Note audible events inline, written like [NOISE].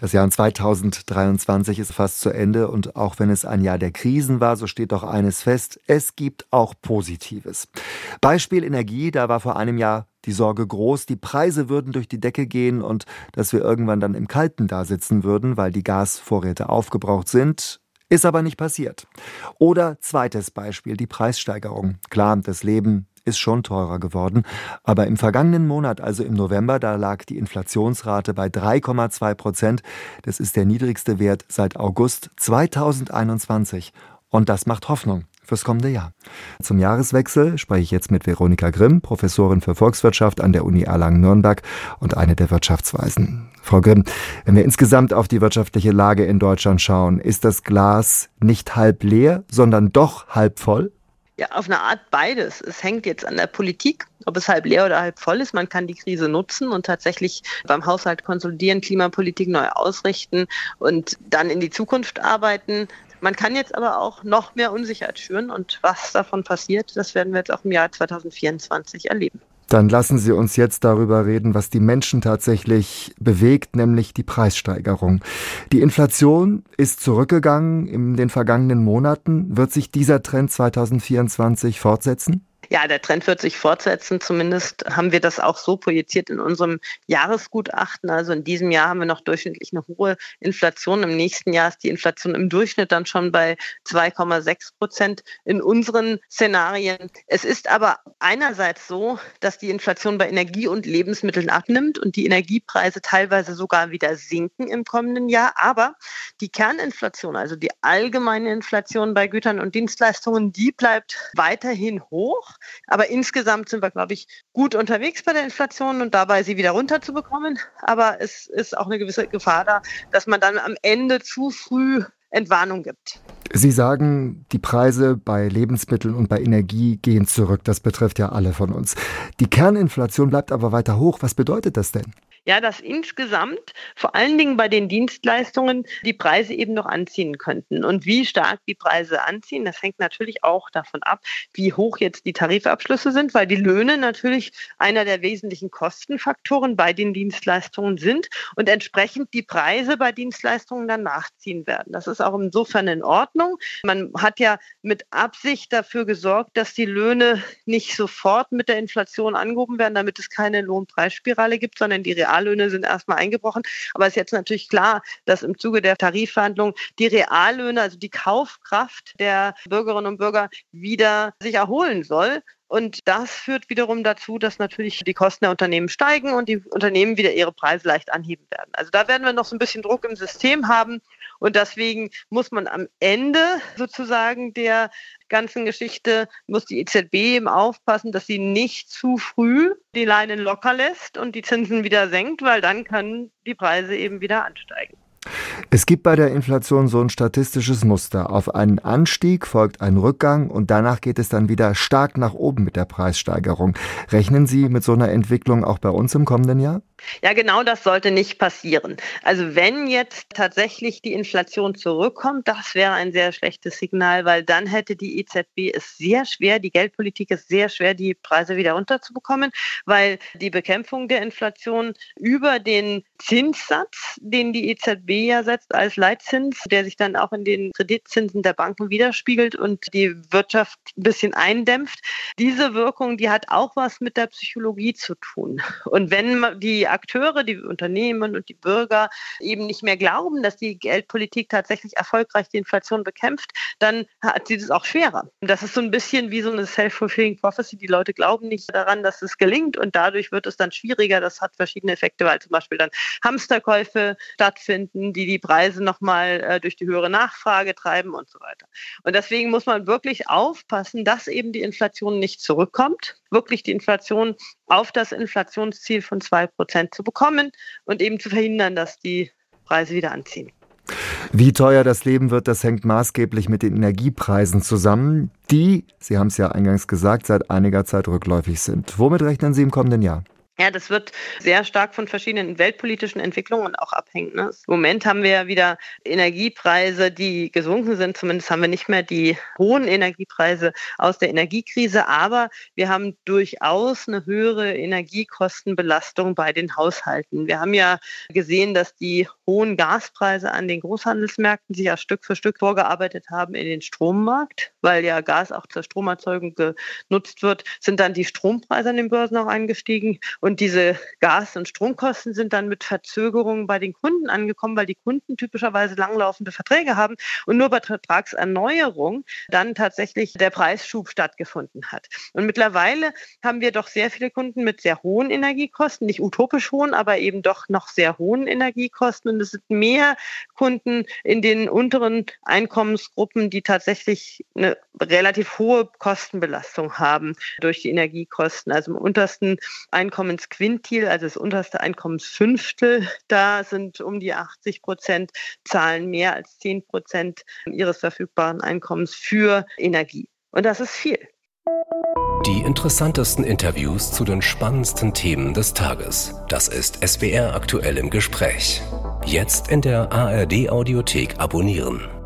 Das Jahr 2023 ist fast zu Ende und auch wenn es ein Jahr der Krisen war, so steht doch eines fest, es gibt auch Positives. Beispiel Energie, da war vor einem Jahr die Sorge groß, die Preise würden durch die Decke gehen und dass wir irgendwann dann im Kalten da sitzen würden, weil die Gasvorräte aufgebraucht sind. Ist aber nicht passiert. Oder zweites Beispiel, die Preissteigerung. Klar, das Leben ist schon teurer geworden. Aber im vergangenen Monat, also im November, da lag die Inflationsrate bei 3,2 Prozent. Das ist der niedrigste Wert seit August 2021. Und das macht Hoffnung fürs kommende Jahr. Zum Jahreswechsel spreche ich jetzt mit Veronika Grimm, Professorin für Volkswirtschaft an der Uni Erlangen-Nürnberg und eine der Wirtschaftsweisen. Frau Grimm, wenn wir insgesamt auf die wirtschaftliche Lage in Deutschland schauen, ist das Glas nicht halb leer, sondern doch halb voll? Ja, auf eine Art beides. Es hängt jetzt an der Politik, ob es halb leer oder halb voll ist. Man kann die Krise nutzen und tatsächlich beim Haushalt konsolidieren, Klimapolitik neu ausrichten und dann in die Zukunft arbeiten. Man kann jetzt aber auch noch mehr Unsicherheit schüren und was davon passiert, das werden wir jetzt auch im Jahr 2024 erleben. Dann lassen Sie uns jetzt darüber reden, was die Menschen tatsächlich bewegt, nämlich die Preissteigerung. Die Inflation ist zurückgegangen in den vergangenen Monaten. Wird sich dieser Trend 2024 fortsetzen? Ja, der Trend wird sich fortsetzen. Zumindest haben wir das auch so projiziert in unserem Jahresgutachten. Also in diesem Jahr haben wir noch durchschnittlich eine hohe Inflation. Im nächsten Jahr ist die Inflation im Durchschnitt dann schon bei 2,6 Prozent in unseren Szenarien. Es ist aber einerseits so, dass die Inflation bei Energie und Lebensmitteln abnimmt und die Energiepreise teilweise sogar wieder sinken im kommenden Jahr. Aber die Kerninflation, also die allgemeine Inflation bei Gütern und Dienstleistungen, die bleibt weiterhin hoch. Aber insgesamt sind wir, glaube ich, gut unterwegs bei der Inflation und dabei sie wieder runterzubekommen. Aber es ist auch eine gewisse Gefahr da, dass man dann am Ende zu früh Entwarnung gibt. Sie sagen, die Preise bei Lebensmitteln und bei Energie gehen zurück. Das betrifft ja alle von uns. Die Kerninflation bleibt aber weiter hoch. Was bedeutet das denn? Ja, dass insgesamt vor allen Dingen bei den Dienstleistungen die Preise eben noch anziehen könnten. Und wie stark die Preise anziehen, das hängt natürlich auch davon ab, wie hoch jetzt die Tarifabschlüsse sind, weil die Löhne natürlich einer der wesentlichen Kostenfaktoren bei den Dienstleistungen sind und entsprechend die Preise bei Dienstleistungen dann nachziehen werden. Das ist auch insofern in Ordnung. Man hat ja mit Absicht dafür gesorgt, dass die Löhne nicht sofort mit der Inflation angehoben werden, damit es keine Lohnpreisspirale gibt, sondern die Reallöhne sind erstmal eingebrochen. Aber es ist jetzt natürlich klar, dass im Zuge der Tarifverhandlungen die Reallöhne, also die Kaufkraft der Bürgerinnen und Bürger wieder sich erholen soll. Und das führt wiederum dazu, dass natürlich die Kosten der Unternehmen steigen und die Unternehmen wieder ihre Preise leicht anheben werden. Also da werden wir noch so ein bisschen Druck im System haben. Und deswegen muss man am Ende sozusagen der ganzen Geschichte, muss die EZB eben aufpassen, dass sie nicht zu früh die Leinen locker lässt und die Zinsen wieder senkt, weil dann können die Preise eben wieder ansteigen. Es gibt bei der Inflation so ein statistisches Muster. Auf einen Anstieg folgt ein Rückgang und danach geht es dann wieder stark nach oben mit der Preissteigerung. Rechnen Sie mit so einer Entwicklung auch bei uns im kommenden Jahr? Ja, genau das sollte nicht passieren. Also wenn jetzt tatsächlich die Inflation zurückkommt, das wäre ein sehr schlechtes Signal, weil dann hätte die EZB es sehr schwer, die Geldpolitik ist sehr schwer, die Preise wieder runterzubekommen, weil die Bekämpfung der Inflation über den Zinssatz, den die EZB ja setzt als Leitzins, der sich dann auch in den Kreditzinsen der Banken widerspiegelt und die Wirtschaft ein bisschen eindämpft, diese Wirkung, die hat auch was mit der Psychologie zu tun. Und wenn die Akteure, die Unternehmen und die Bürger eben nicht mehr glauben, dass die Geldpolitik tatsächlich erfolgreich die Inflation bekämpft, dann hat sie das auch schwerer. Das ist so ein bisschen wie so eine self-fulfilling prophecy. Die Leute glauben nicht daran, dass es gelingt und dadurch wird es dann schwieriger. Das hat verschiedene Effekte, weil zum Beispiel dann Hamsterkäufe stattfinden, die die Preise nochmal äh, durch die höhere Nachfrage treiben und so weiter. Und deswegen muss man wirklich aufpassen, dass eben die Inflation nicht zurückkommt, wirklich die Inflation auf das Inflationsziel von 2% zu bekommen und eben zu verhindern, dass die Preise wieder anziehen. Wie teuer das Leben wird, das hängt maßgeblich mit den Energiepreisen zusammen, die, Sie haben es ja eingangs gesagt, seit einiger Zeit rückläufig sind. Womit rechnen Sie im kommenden Jahr? Ja, das wird sehr stark von verschiedenen weltpolitischen Entwicklungen auch abhängen. Ne? Im Moment haben wir ja wieder Energiepreise, die gesunken sind. Zumindest haben wir nicht mehr die hohen Energiepreise aus der Energiekrise. Aber wir haben durchaus eine höhere Energiekostenbelastung bei den Haushalten. Wir haben ja gesehen, dass die hohen Gaspreise an den Großhandelsmärkten sich ja Stück für Stück vorgearbeitet haben in den Strommarkt, weil ja Gas auch zur Stromerzeugung genutzt wird, sind dann die Strompreise an den Börsen auch eingestiegen. Und und diese Gas- und Stromkosten sind dann mit Verzögerungen bei den Kunden angekommen, weil die Kunden typischerweise langlaufende Verträge haben und nur bei Vertragserneuerung dann tatsächlich der Preisschub stattgefunden hat. Und mittlerweile haben wir doch sehr viele Kunden mit sehr hohen Energiekosten, nicht utopisch hohen, aber eben doch noch sehr hohen Energiekosten. Und es sind mehr Kunden in den unteren Einkommensgruppen, die tatsächlich eine relativ hohe Kostenbelastung haben durch die Energiekosten. Also im untersten Einkommens Einkommensquintil, also das unterste Einkommensfünftel, [LAUGHS] da sind um die 80 Prozent zahlen mehr als 10 Prozent ihres verfügbaren Einkommens für Energie. Und das ist viel. Die interessantesten Interviews zu den spannendsten Themen des Tages. Das ist SWR aktuell im Gespräch. Jetzt in der ARD Audiothek abonnieren.